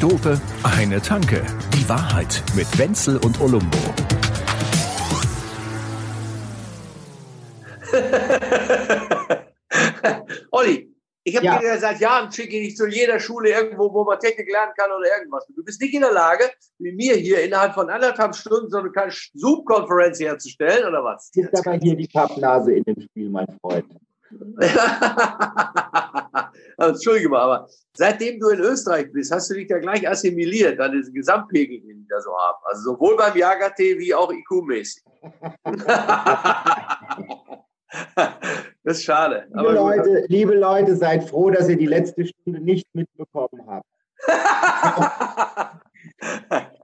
Dope, eine Tanke. Die Wahrheit mit Wenzel und Olumbo. Olli, ich habe Ja. dir seit Jahren schicke ich zu jeder Schule irgendwo, wo man Technik lernen kann oder irgendwas. Du bist nicht in der Lage, wie mir hier innerhalb von anderthalb Stunden so eine kleine Zoom-Konferenz herzustellen oder was? Ist aber hier die Pappnase in dem Spiel, mein Freund. Entschuldige mal, aber seitdem du in Österreich bist, hast du dich da gleich assimiliert an diesen Gesamtpegel, den die da so haben. Also sowohl beim Jager-Tee wie auch IQ-mäßig. das ist schade. Liebe. Leute, liebe Leute, seid froh, dass ihr die letzte Stunde nicht mitbekommen habt.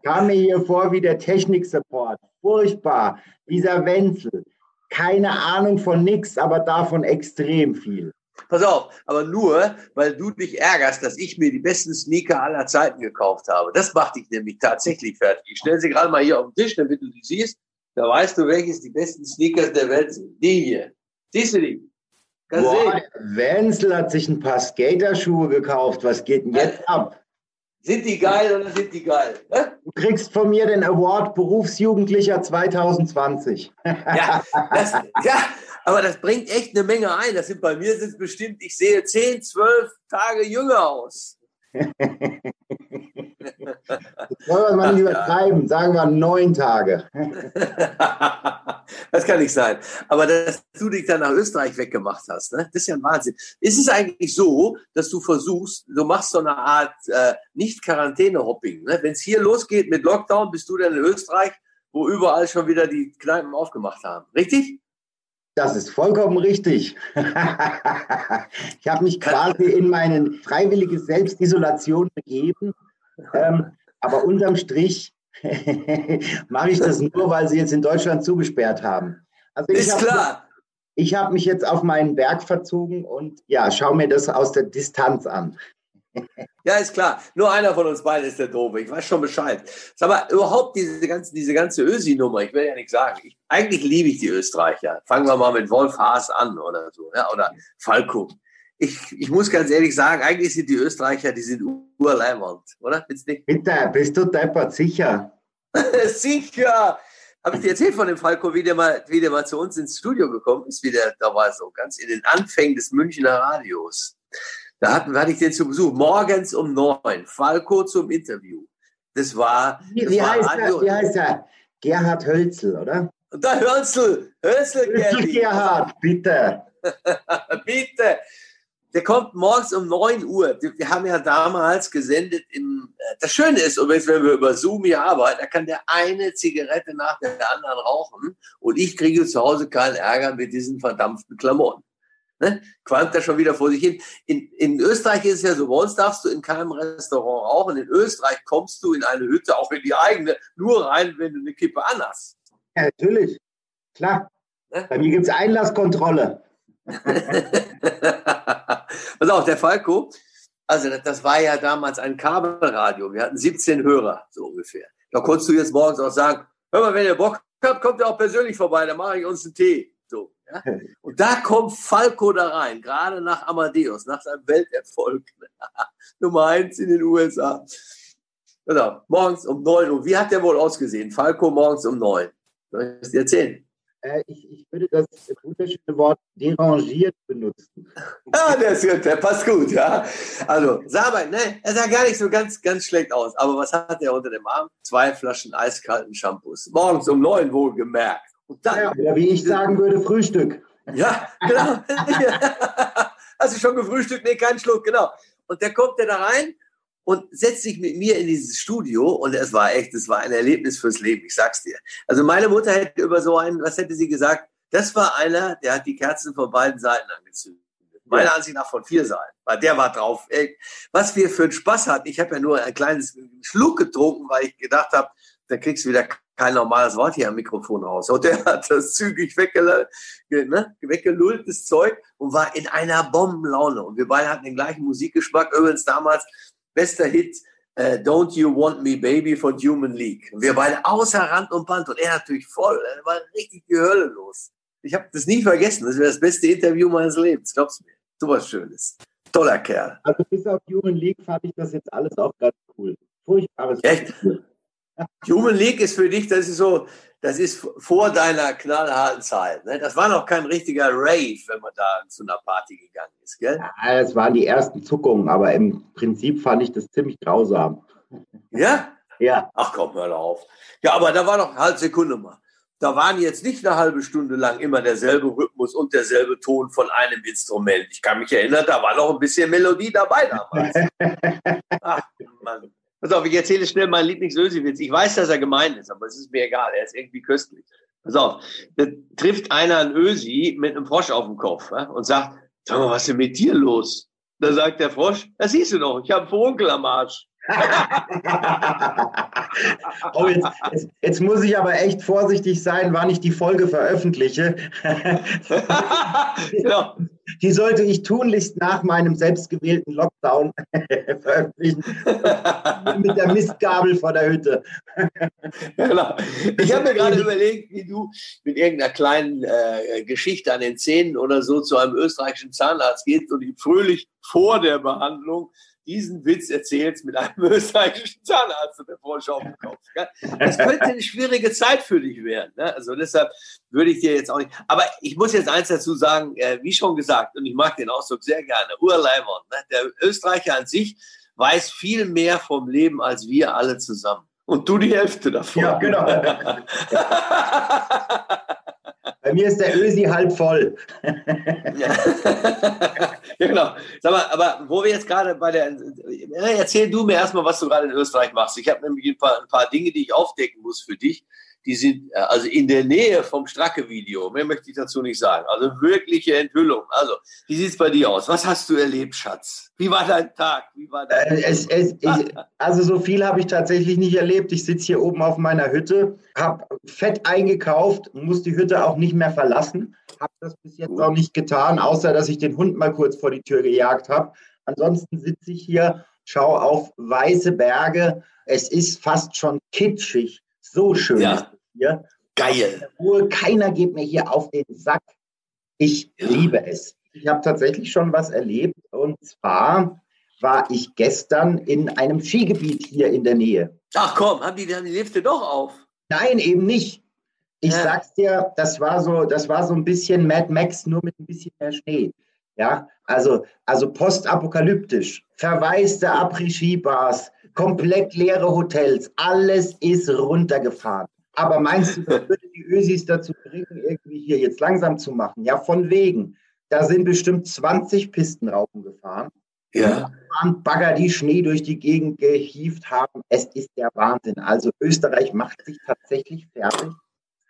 Kam mir hier vor wie der Technik-Support. Furchtbar. Dieser Wenzel. Keine Ahnung von nix, aber davon extrem viel. Pass auf, aber nur, weil du dich ärgerst, dass ich mir die besten Sneaker aller Zeiten gekauft habe. Das macht dich nämlich tatsächlich fertig. Ich stelle sie gerade mal hier auf den Tisch, damit du die siehst. Da weißt du, welches die besten Sneakers der Welt sind. Die hier. Siehst du die? Kannst Boah, sehen. Wenzel hat sich ein paar Skaterschuhe gekauft. Was geht denn jetzt ab? Sind die geil oder sind die geil? Hä? Du kriegst von mir den Award Berufsjugendlicher 2020. Ja, das, ja, aber das bringt echt eine Menge ein. Das sind bei mir sind bestimmt, ich sehe 10, 12 Tage jünger aus. Wollen wir mal nicht übertreiben? Sagen wir neun Tage. das kann nicht sein. Aber dass du dich dann nach Österreich weggemacht hast, ne? das ist ja ein Wahnsinn. Ist es eigentlich so, dass du versuchst, du machst so eine Art äh, Nicht-Quarantäne-Hopping. Ne? Wenn es hier losgeht mit Lockdown, bist du dann in Österreich, wo überall schon wieder die Kneipen aufgemacht haben. Richtig? Das ist vollkommen richtig. ich habe mich quasi in meine freiwillige Selbstisolation begeben. Ähm, aber unterm Strich mache ich das nur, weil sie jetzt in Deutschland zugesperrt haben. Also ich Ist hab- klar. Ich habe mich jetzt auf meinen Berg verzogen und ja, schau mir das aus der Distanz an. Ja, ist klar. Nur einer von uns beiden ist der Doofe. Ich weiß schon Bescheid. Sag mal, überhaupt diese ganze, diese ganze Ösi-Nummer, ich will ja nichts sagen. Ich, eigentlich liebe ich die Österreicher. Fangen wir mal mit Wolf Haas an oder so, ja, oder Falco. Ich, ich muss ganz ehrlich sagen, eigentlich sind die Österreicher, die sind urleibernd, oder? Nicht? Bitte, bist du deppert, sicher? Sicher! Habe ich dir erzählt von dem Falco, wie der, mal, wie der mal zu uns ins Studio gekommen ist? Wie der, da war so ganz in den Anfängen des Münchner Radios. Da hatten, hatte ich den zu Besuch, morgens um neun. Falco zum Interview. Das war. Wie, das wie, war heißt Radio- er, wie heißt er? Gerhard Hölzel, oder? Da Hörnsel, Hölzel Gerdi. Gerhard, bitte. Bitte. Der kommt morgens um 9 Uhr. Wir haben ja damals gesendet im, äh, das Schöne ist, übrigens, wenn wir über Zoom hier arbeiten, da kann der eine Zigarette nach der anderen rauchen und ich kriege zu Hause keinen Ärger mit diesen verdampften Klamotten. Ne? Qualmt er schon wieder vor sich hin. In, in Österreich ist es ja so, bei uns darfst du in keinem Restaurant rauchen. In Österreich kommst du in eine Hütte, auch in die eigene, nur rein, wenn du eine Kippe anhast. Ja, natürlich. Klar. Ne? Bei mir gibt es Einlasskontrolle. Pass auf, der Falco, also das, das war ja damals ein Kabelradio. Wir hatten 17 Hörer, so ungefähr. Da konntest du jetzt morgens auch sagen, hör mal, wenn ihr Bock habt, kommt ihr auch persönlich vorbei, dann mache ich uns einen Tee. So, ja? Und da kommt Falco da rein, gerade nach Amadeus, nach seinem Welterfolg. Nummer eins in den USA. Genau, morgens um 9 Uhr. Wie hat der wohl ausgesehen? Falco morgens um 9. Soll ich es dir erzählen? Äh, ich, ich würde das wunderschöne Wort derangiert benutzen. Ja, der, ist, gut, der passt gut, ja. Also, sag mal, ne, er sah gar nicht so ganz, ganz schlecht aus. Aber was hat er unter dem Arm? Zwei Flaschen eiskalten Shampoos. Morgens um neun wohlgemerkt. Und dann, Ja, oder wie ich sagen würde, Frühstück. ja, genau. Hast du schon gefrühstückt? Nee, keinen Schluck, genau. Und der kommt der da rein und setzt sich mit mir in dieses Studio und es war echt, es war ein Erlebnis fürs Leben, ich sag's dir. Also meine Mutter hätte über so einen, was hätte sie gesagt? Das war einer, der hat die Kerzen von beiden Seiten angezündet. Meiner Ansicht nach von vier Seiten, weil der war drauf. Ey, was wir für einen Spaß hatten. Ich habe ja nur ein kleines Schluck getrunken, weil ich gedacht habe, da kriegst du wieder kein normales Wort hier am Mikrofon raus. Und der hat das zügig weggel ne, weggelullt, das Zeug, und war in einer Bombenlaune. Und wir beide hatten den gleichen Musikgeschmack. Übrigens damals bester Hit, äh, Don't You Want Me Baby von Human League. Und wir beide außer Rand und Band und er natürlich voll. Da war richtig die Hölle los. Ich habe das nie vergessen. Das wäre das beste Interview meines Lebens. Glaubst du mir? So was Schönes. Toller Kerl. Also bis auf Human League fand ich das jetzt alles auch ganz cool. Furchtbares. Echt? Human League ist für dich, das ist so, das ist vor deiner knallharten Zeit. Ne? Das war noch kein richtiger Rave, wenn man da zu einer Party gegangen ist, gell? Ja, das waren die ersten Zuckungen, aber im Prinzip fand ich das ziemlich grausam. Ja? Ja. Ach komm, hör auf. Ja, aber da war noch, halt Sekunde mal. Da waren jetzt nicht eine halbe Stunde lang immer derselbe Rhythmus und derselbe Ton von einem Instrument. Ich kann mich erinnern, da war noch ein bisschen Melodie dabei damals. Ach, Mann. Pass auf, ich erzähle schnell meinen Lieblings-Ösi-Witz. Ich weiß, dass er gemein ist, aber es ist mir egal. Er ist irgendwie köstlich. Pass auf, da trifft einer einen Ösi mit einem Frosch auf dem Kopf ja, und sagt, sag mal, was ist denn mit dir los? Da sagt der Frosch, das siehst du doch, ich habe einen Furunkel am Arsch. oh, jetzt, jetzt, jetzt, muss ich aber echt vorsichtig sein, wann ich die Folge veröffentliche. genau. Die sollte ich tunlichst nach meinem selbstgewählten Lockdown veröffentlichen. Mit der Mistgabel vor der Hütte. genau. Ich habe mir gerade überlegt, wie du mit irgendeiner kleinen äh, Geschichte an den Zähnen oder so zu einem österreichischen Zahnarzt gehst und ihm fröhlich vor der Behandlung diesen Witz erzählst mit einem österreichischen Zahnarzt und der Frosch auf dem Kopf. Gell? Das könnte eine schwierige Zeit für dich werden. Ne? Also deshalb würde ich dir jetzt auch nicht. Aber ich muss jetzt eins dazu sagen, äh, wie schon gesagt, und ich mag den Ausdruck sehr gerne, Urleimern. Ne? Der Österreicher an sich weiß viel mehr vom Leben als wir alle zusammen. Und du die Hälfte davon. Ja, genau. Mir ist der Ösi halb voll. ja. genau. Sag mal, aber wo wir jetzt gerade bei der. Erzähl du mir erstmal, was du gerade in Österreich machst. Ich habe nämlich ein paar, ein paar Dinge, die ich aufdecken muss für dich die sind äh, also in der Nähe vom Stracke-Video. Mehr möchte ich dazu nicht sagen. Also wirkliche Enthüllung. Also, wie sieht es bei dir aus? Was hast du erlebt, Schatz? Wie war dein Tag? Wie war dein äh, es, es, ich, also so viel habe ich tatsächlich nicht erlebt. Ich sitze hier oben auf meiner Hütte, habe Fett eingekauft, muss die Hütte auch nicht mehr verlassen. Habe das bis jetzt auch nicht getan, außer dass ich den Hund mal kurz vor die Tür gejagt habe. Ansonsten sitze ich hier, schaue auf weiße Berge. Es ist fast schon kitschig. So schön ja. Hier. Geil. Ruhe. Keiner geht mir hier auf den Sack. Ich liebe es. Ich habe tatsächlich schon was erlebt. Und zwar war ich gestern in einem Skigebiet hier in der Nähe. Ach komm, haben die, haben die Lifte doch auf? Nein, eben nicht. Ich ja. sag's dir, das war so, das war so ein bisschen Mad Max, nur mit ein bisschen mehr Schnee. Ja, also, also postapokalyptisch. Verwaiste Après-Ski-Bars, komplett leere Hotels, alles ist runtergefahren. Aber meinst du, das würde die Ösis dazu bringen, irgendwie hier jetzt langsam zu machen? Ja, von wegen. Da sind bestimmt 20 Pistenraupen gefahren. Ja. Und Bagger, die Schnee durch die Gegend gehievt haben. Es ist der Wahnsinn. Also Österreich macht sich tatsächlich fertig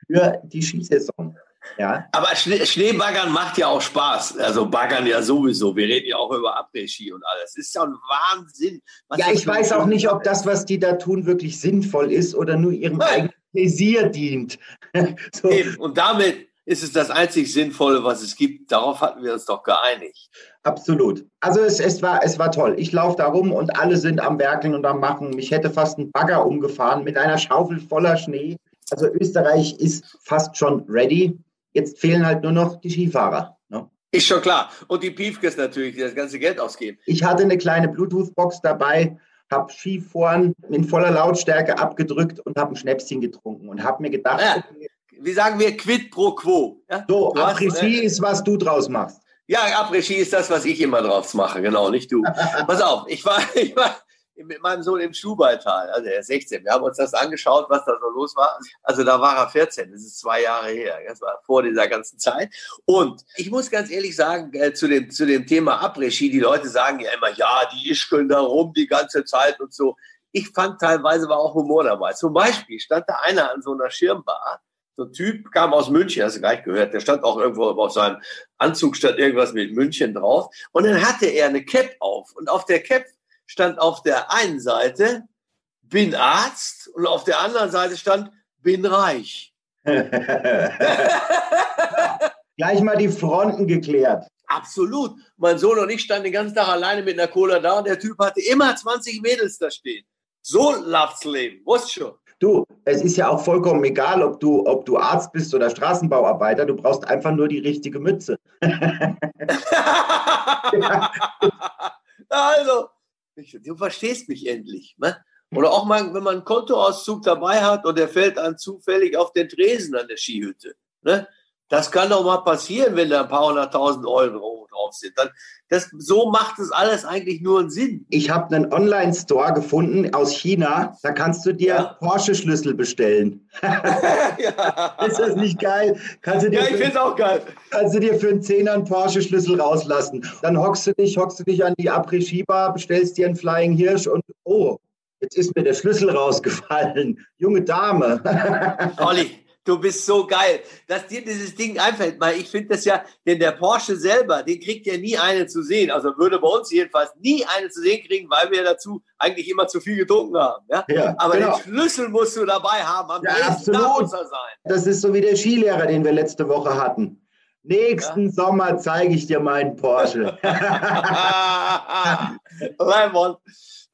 für die Skisaison. Ja. Aber Schneebaggern macht ja auch Spaß. Also Baggern ja sowieso. Wir reden ja auch über Après-Ski und alles. Das ist ja ein Wahnsinn. ja, ich weiß auch nicht, ob das, was die da tun, wirklich sinnvoll ist oder nur ihrem Nein. eigenen Pläsier dient. so. Und damit ist es das einzig Sinnvolle, was es gibt. Darauf hatten wir uns doch geeinigt. Absolut. Also es, es, war, es war toll. Ich laufe da rum und alle sind am Werkeln und am Machen. Mich hätte fast ein Bagger umgefahren mit einer Schaufel voller Schnee. Also Österreich ist fast schon ready. Jetzt fehlen halt nur noch die Skifahrer. Ne? Ist schon klar. Und die Piefkes natürlich, die das ganze Geld ausgeben. Ich hatte eine kleine Bluetooth-Box dabei, habe Skifahren in voller Lautstärke abgedrückt und habe ein Schnäpschen getrunken und habe mir gedacht, ja. wie sagen wir, quid pro quo. Ja? So, Après-Ski äh, ist, was du draus machst. Ja, Après-Ski ist das, was ich immer draus mache, genau, nicht du. Pass auf, ich war, ich war, mit meinem Sohn im Stubaital, also er ist 16. Wir haben uns das angeschaut, was da so los war. Also da war er 14, das ist zwei Jahre her. Das war vor dieser ganzen Zeit. Und ich muss ganz ehrlich sagen, äh, zu, dem, zu dem Thema Après-Ski, die Leute sagen ja immer, ja, die ischkeln da rum die ganze Zeit und so. Ich fand teilweise war auch Humor dabei. Zum Beispiel stand da einer an so einer Schirmbar, so ein Typ kam aus München, hast du gleich gehört, der stand auch irgendwo auf seinem Anzug, stand irgendwas mit München drauf. Und dann hatte er eine Cap auf. Und auf der Cap stand auf der einen Seite, bin Arzt und auf der anderen Seite stand, bin reich. Gleich mal die Fronten geklärt. Absolut. Mein Sohn und ich standen den ganzen Tag alleine mit einer Cola da und der Typ hatte immer 20 Mädels da stehen. So läuft's Leben, wusst schon. Du, es ist ja auch vollkommen egal, ob du, ob du Arzt bist oder Straßenbauarbeiter. Du brauchst einfach nur die richtige Mütze. also, du verstehst mich endlich. Ne? Oder auch mal, wenn man einen Kontoauszug dabei hat und der fällt dann zufällig auf den Tresen an der Skihütte. Ne? Das kann doch mal passieren, wenn da ein paar hunderttausend Euro drauf sind. Dann, das, so macht es alles eigentlich nur einen Sinn. Ich habe einen Online-Store gefunden aus China. Da kannst du dir ja. Porsche-Schlüssel bestellen. ja. Ist das nicht geil? Kannst du dir ja, ich finde es auch geil. Kannst du dir für einen Zehner einen Porsche-Schlüssel rauslassen. Dann hockst du dich, hockst du dich an die Après-Ski-Bar, bestellst dir einen Flying Hirsch und oh, jetzt ist mir der Schlüssel rausgefallen. Junge Dame. Olli, Du bist so geil, dass dir dieses Ding einfällt. Weil ich finde das ja, denn der Porsche selber, den kriegt ja nie eine zu sehen. Also würde bei uns jedenfalls nie eine zu sehen kriegen, weil wir dazu eigentlich immer zu viel getrunken haben. Ja? ja Aber genau. den Schlüssel musst du dabei haben. Am ja, absolut. muss er sein. Das ist so wie der Skilehrer, den wir letzte Woche hatten. Nächsten ja. Sommer zeige ich dir meinen Porsche. Raimond,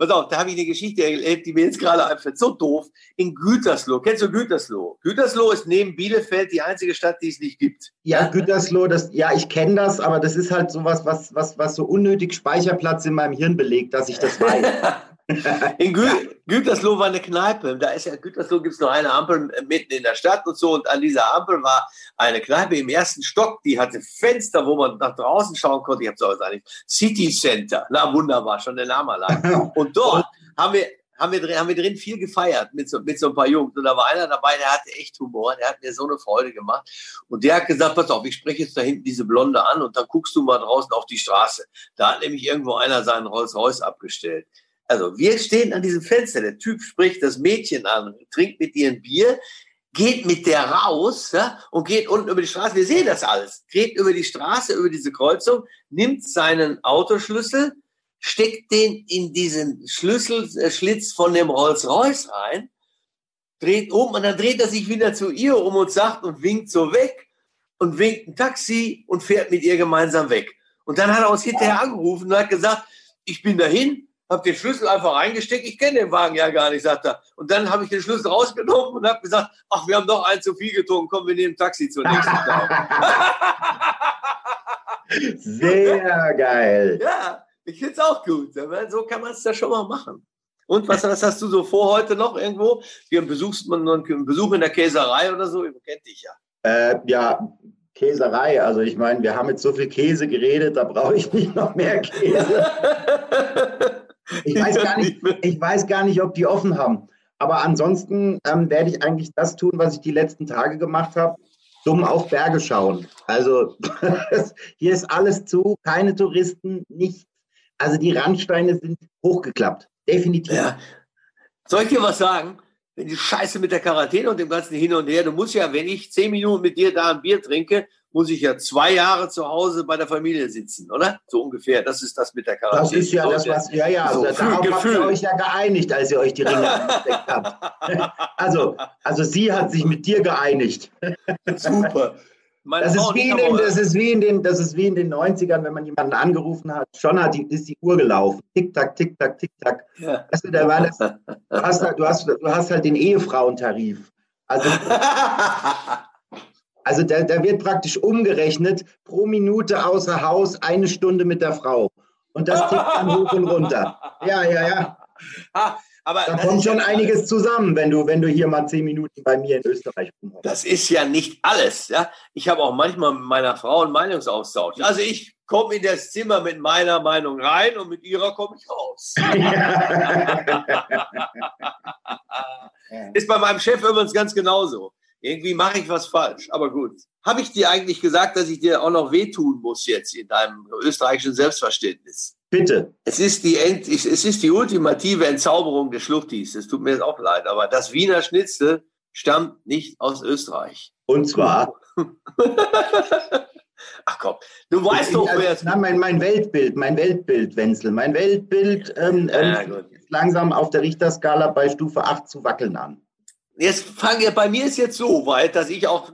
pass auf, da habe ich eine Geschichte erlebt, die mir jetzt gerade einfällt. So doof. In Gütersloh. Kennst du Gütersloh? Gütersloh ist neben Bielefeld die einzige Stadt, die es nicht gibt. Ja, Gütersloh, das, ja, ich kenne das, aber das ist halt sowas, was, was, was so unnötig Speicherplatz in meinem Hirn belegt, dass ich das weiß. In Gü Gütersloh war eine Kneipe. Da ist ja Gütersloh gibt es nur eine Ampel mitten in der Stadt und so. Und an dieser Ampel war eine Kneipe im ersten Stock. Die hatte Fenster, wo man nach draußen schauen konnte. Ich habe es auch gesagt, City Center. Na wunderbar, schon der Name allein. Und dort haben wir haben wir, drin, haben wir drin viel gefeiert mit so, mit so ein paar Jungs. Und da war einer dabei, der hatte echt Humor, der hat mir so eine Freude gemacht. Und der hat gesagt, pass auf, ich spreche jetzt da hinten diese Blonde an und dann guckst du mal draußen auf die Straße. Da hat nämlich irgendwo einer seinen Rolls Royce abgestellt. Also wir stehen an diesem Fenster, der Typ spricht das Mädchen an, trinkt mit ihr ein Bier, geht mit der raus ja, und geht unten über die Straße. Wir sehen das alles. Geht über die Straße, über diese Kreuzung, nimmt seinen Autoschlüssel, steckt den in diesen Schlüsselschlitz von dem Rolls-Royce rein, dreht um und dann dreht er sich wieder zu ihr um und sagt und winkt so weg und winkt ein Taxi und fährt mit ihr gemeinsam weg. Und dann hat er uns hinterher angerufen und hat gesagt, ich bin dahin, habe den Schlüssel einfach reingesteckt. Ich kenne den Wagen ja gar nicht, sagt er. Und dann habe ich den Schlüssel rausgenommen und habe gesagt, ach, wir haben doch einen zu viel getrunken, komm, wir nehmen Taxi zur nächsten Tag. Sehr geil. Ja, ich finde es auch gut. So kann man es ja schon mal machen. Und was, was, hast du so vor heute noch irgendwo? Wir besuchst man einen Besuch in der Käserei oder so? Ihr kennt dich ja. Äh, ja, Käserei. Also ich meine, wir haben jetzt so viel Käse geredet, da brauche ich nicht noch mehr Käse. Ich weiß, gar nicht, ich weiß gar nicht, ob die offen haben. Aber ansonsten ähm, werde ich eigentlich das tun, was ich die letzten Tage gemacht habe. Dumm auf Berge schauen. Also hier ist alles zu, keine Touristen, nichts. Also die Randsteine sind hochgeklappt. Definitiv. Ja. Soll ich dir was sagen? Wenn die Scheiße mit der Quarantäne und dem ganzen Hin und Her, du musst ja, wenn ich zehn Minuten mit dir da ein Bier trinke, muss ich ja zwei Jahre zu Hause bei der Familie sitzen, oder? So ungefähr. Das ist das mit der Quarantäne. Das ist ja das, was, ja, ja, so, darauf Gefühl. habt ihr euch ja geeinigt, als ihr euch die Ringe angesteckt habt. Also, also sie hat sich mit dir geeinigt. Super. Das ist, wie in den, das, ist wie in den, das ist wie in den 90ern, wenn man jemanden angerufen hat, schon hat die, ist die Uhr gelaufen. Tick-Tack, Tick-Tack, Tick-Tack. Ja. Weißt du, da war das, du, hast, halt, du, hast, du hast halt den Ehefrauentarif. Also Also da, da wird praktisch umgerechnet, pro Minute außer Haus eine Stunde mit der Frau. Und das tickt dann hoch und runter. Ja, ja, ja. Ah, aber da kommt schon ja einiges zusammen, wenn du, wenn du hier mal zehn Minuten bei mir in Österreich rumhörst. Das ist ja nicht alles. Ja? Ich habe auch manchmal mit meiner Frau einen Meinungsaustausch. Also ich komme in das Zimmer mit meiner Meinung rein und mit ihrer komme ich raus. ist bei meinem Chef übrigens ganz genauso. Irgendwie mache ich was falsch, aber gut. Habe ich dir eigentlich gesagt, dass ich dir auch noch wehtun muss jetzt in deinem österreichischen Selbstverständnis? Bitte. Es ist die, End, es ist die ultimative Entzauberung des Schluchtis. Es tut mir jetzt auch leid, aber das Wiener Schnitzel stammt nicht aus Österreich. Und zwar? Ach komm, du weißt doch, wer es ist. Mein, mein Weltbild, mein Weltbild, Wenzel. Mein Weltbild ähm, ja, ähm, langsam auf der Richterskala bei Stufe 8 zu wackeln an. Jetzt fange bei mir ist jetzt so weit, dass ich auch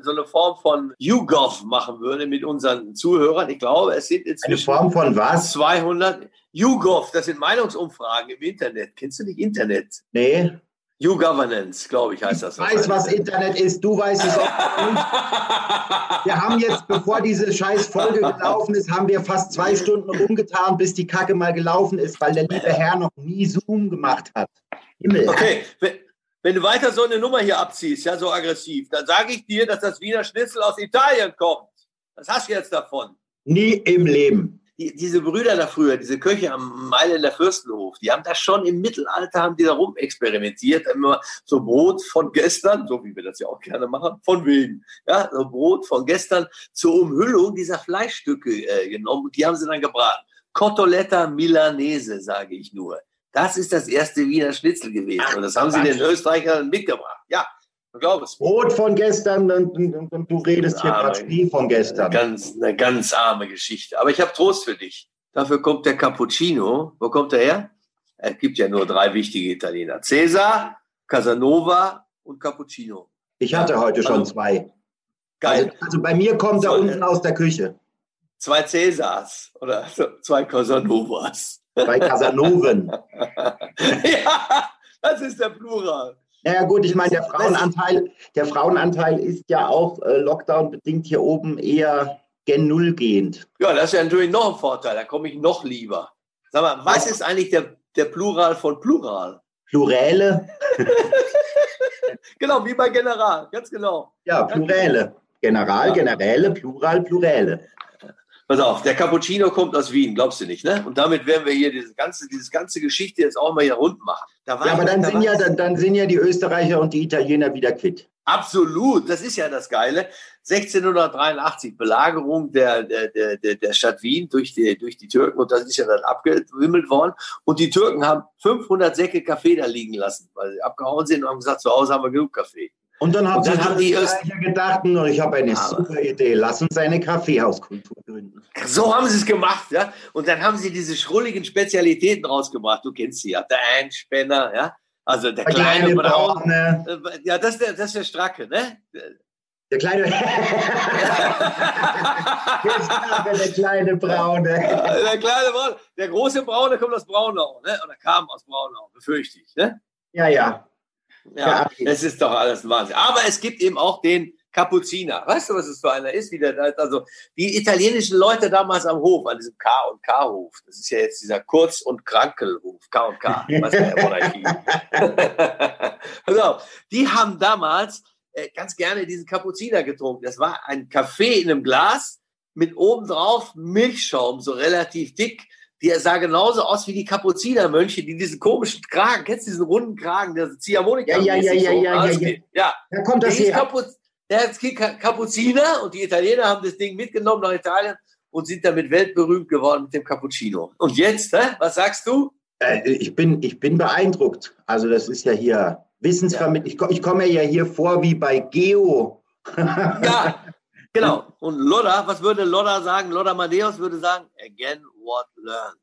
so eine Form von YouGov machen würde mit unseren Zuhörern. Ich glaube, es sind jetzt eine Form von was? 200 YouGov. Das sind Meinungsumfragen im Internet. Kennst du nicht Internet? Nee. New Governance, glaube ich, heißt das. Ich weiß, was Internet ist. Du weißt es auch nicht. Wir haben jetzt, bevor diese scheiß Folge gelaufen ist, haben wir fast zwei Stunden rumgetan, bis die Kacke mal gelaufen ist, weil der liebe Herr noch nie Zoom gemacht hat. Himmel. Okay, wenn, du weiter so eine Nummer hier abziehst, ja, so aggressiv, dann sage ich dir, dass das Wiener Schnitzel aus Italien kommt. Was hast du jetzt davon? Nie im Leben die, diese Brüder da früher, diese Köche am Mailänder Fürstenhof, die haben da schon im Mittelalter, haben die da rum experimentiert, immer so Brot von gestern, so wie wir das ja auch gerne machen, von wegen, ja, so Brot von gestern zur Umhüllung dieser Fleischstücke äh, genommen und die haben sie dann gebraten. Cotoletta Milanese, sage ich nur. Das ist das erste Wiener Schnitzel gewesen. und das haben sie den Österreichern mitgebracht. Ja, Glaub es. Brot von gestern und, und, und du redest hier gerade Schnee von gestern. Eine ganz, eine ganz arme Geschichte. Aber ich habe Trost für dich. Dafür kommt der Cappuccino. Wo kommt er her? Es gibt ja nur drei wichtige Italiener. Cesar, Casanova und Cappuccino. Ich hatte heute schon also, zwei. Geil. Also, also bei mir kommt er unten aus der Küche. Zwei Cäsars oder zwei Casanovas. Zwei Casanoven. ja, das ist der Plural. Naja gut, ich meine, der Frauenanteil, der Frauenanteil ist ja auch äh, Lockdown-bedingt hier oben eher gen Null gehend. Ja, das ist ja natürlich noch ein Vorteil, da komme ich noch lieber. Sag mal, was ist eigentlich der, der Plural von Plural? Pluräle. genau, wie bei General, ganz genau. Ja, Pluräle. General. Generäle, Plural, Pluräle. Pass auf, der Cappuccino kommt aus Wien, glaubst du nicht, ne? Und damit werden wir hier diese ganze, diese ganze Geschichte jetzt auch mal hier rund machen. ja, aber dann sind ja, dann, dann sind ja die Österreicher und die Italiener wieder quitt. Absolut, das ist ja das Geile. 1683 Belagerung der, der, der, der Stadt Wien durch die, durch die Türken und das ist ja dann abgewimmelt worden. Und die Türken haben 500 Säcke Kaffee da liegen lassen, weil sie abgehauen sind und haben gesagt, zu Hause haben wir genug Kaffee. Und dann, und dann haben die Österreicher gedacht, ich habe eine aber super Idee, lass uns eine Kaffeehauskultur gründen. So haben sie es gemacht, ja. Und dann haben sie diese schrulligen Spezialitäten rausgebracht. Du kennst sie ja, der Einspänner, ja. Also der, der kleine, kleine Braune. Braune. Ja, das ist der, das ist der Stracke, ne? Der kleine, der kleine Braune. Der kleine Braune. Der große Braune kommt aus Braunau, ne? Oder kam aus Braunau, befürchte ich, ne? Ja, ja. Ja, es ist doch alles ein Wahnsinn. Aber es gibt eben auch den Kapuziner. Weißt du, was es für einer ist? Wie der, also die italienischen Leute damals am Hof, an diesem K und K Hof. Das ist ja jetzt dieser Kurz- und Krankelhof, K und K. Was der Monarchie. also, die haben damals äh, ganz gerne diesen Kapuziner getrunken. Das war ein Kaffee in einem Glas mit obendrauf Milchschaum, so relativ dick die sah genauso aus wie die Kapuzinermönche, die diesen komischen Kragen, kennst du diesen runden Kragen, der Ziehharmonika? Ja, ja, ja, ja, ja, ja, ja. Ja, da kommt das her. Kapuz der ist Kapuziner und die Italiener haben das Ding mitgenommen nach Italien und sind damit weltberühmt geworden mit dem Cappuccino. Und jetzt, hä? was sagst du? Äh, ich, bin, ich bin beeindruckt. Also das ist ja hier Wissensvermittlung. Ja. Ich, ich komme ja hier vor wie bei Geo. ja, genau. Und Lodda, was würde Lodda sagen? Lodda Madeus würde sagen, again what learned.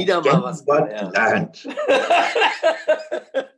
Wieder Again mal was learned.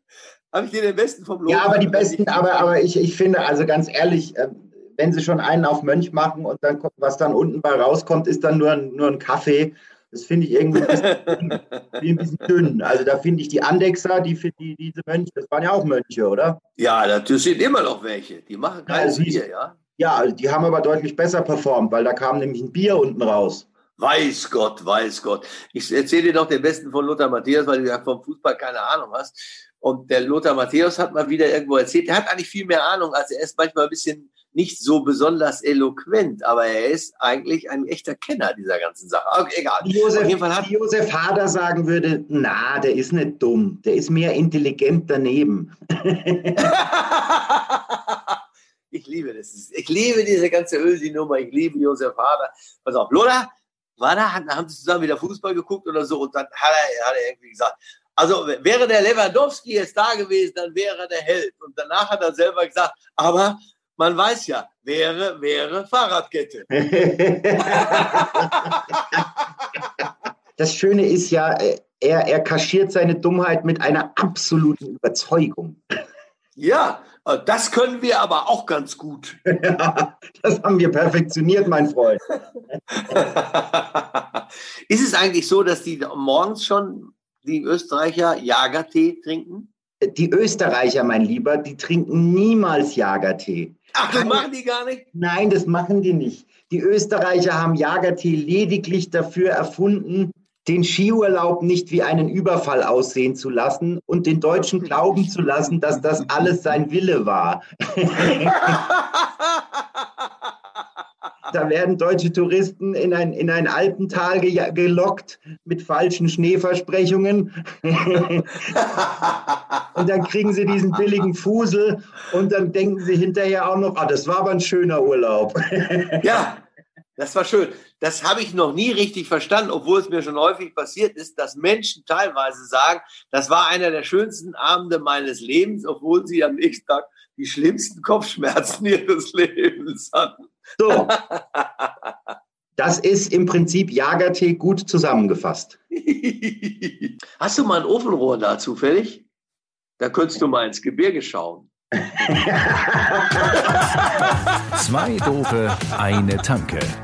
Habe ich dir den besten vom Lob? Ja, aber die besten, aber, aber ich, ich finde, also ganz ehrlich, äh, wenn sie schon einen auf Mönch machen und dann kommt, was dann unten bei rauskommt, ist dann nur, nur ein Kaffee. Das finde ich irgendwie ein bisschen, ein bisschen dünn. Also da finde ich die Andexer, die, die, diese Mönche, das waren ja auch Mönche, oder? Ja, das sind immer noch welche. Die machen kein ja, Bier, ja? Ja, die haben aber deutlich besser performt, weil da kam nämlich ein Bier unten raus. Weiß Gott, weiß Gott. Ich erzähle dir doch den besten von Lothar Matthäus, weil du ja vom Fußball keine Ahnung hast. Und der Lothar Matthäus hat mal wieder irgendwo erzählt, er hat eigentlich viel mehr Ahnung, als er ist manchmal ein bisschen nicht so besonders eloquent, aber er ist eigentlich ein echter Kenner dieser ganzen Sache. Okay, egal. Josef, Auf jeden Fall hat Josef Hader sagen würde, na, der ist nicht dumm, der ist mehr intelligent daneben. ich liebe das. Ich liebe diese ganze Ösi-Nummer. Ich liebe Josef Hader. Pass auf, Lothar, war da, haben sie zusammen wieder Fußball geguckt oder so und dann hat er, hat er irgendwie gesagt, also wäre der Lewandowski jetzt da gewesen, dann wäre er der Held. Und danach hat er selber gesagt, aber man weiß ja, wäre, wäre Fahrradkette. Das Schöne ist ja, äh, er, er kaschiert seine Dummheit mit einer absoluten Überzeugung. Ja, das können wir aber auch ganz gut. Ja, das haben wir perfektioniert, mein Freund. Ist es eigentlich so, dass die morgens schon, die Österreicher, Jagertee trinken? Die Österreicher, mein Lieber, die trinken niemals Jagertee. Ach, das machen die gar nicht? Nein, das machen die nicht. Die Österreicher haben Jagertee lediglich dafür erfunden, den Skiurlaub nicht wie einen Überfall aussehen zu lassen und den Deutschen glauben zu lassen, dass das alles sein Wille war. da werden deutsche Touristen in ein, in ein Alpental ge gelockt mit falschen Schneeversprechungen. und dann kriegen sie diesen billigen Fusel und dann denken sie hinterher auch noch, ah, das war aber ein schöner Urlaub. ja, das war schön. Das habe ich noch nie richtig verstanden, obwohl es mir schon häufig passiert ist, dass Menschen teilweise sagen, das war einer der schönsten Abende meines Lebens, obwohl sie am nächsten Tag die schlimmsten Kopfschmerzen ihres Lebens hatten. So. Das ist im Prinzip Jagertee gut zusammengefasst. Hast du mal ein Ofenrohr da zufällig? Da könntest du mal ins Gebirge schauen. Zwei Doofe, eine Tanke.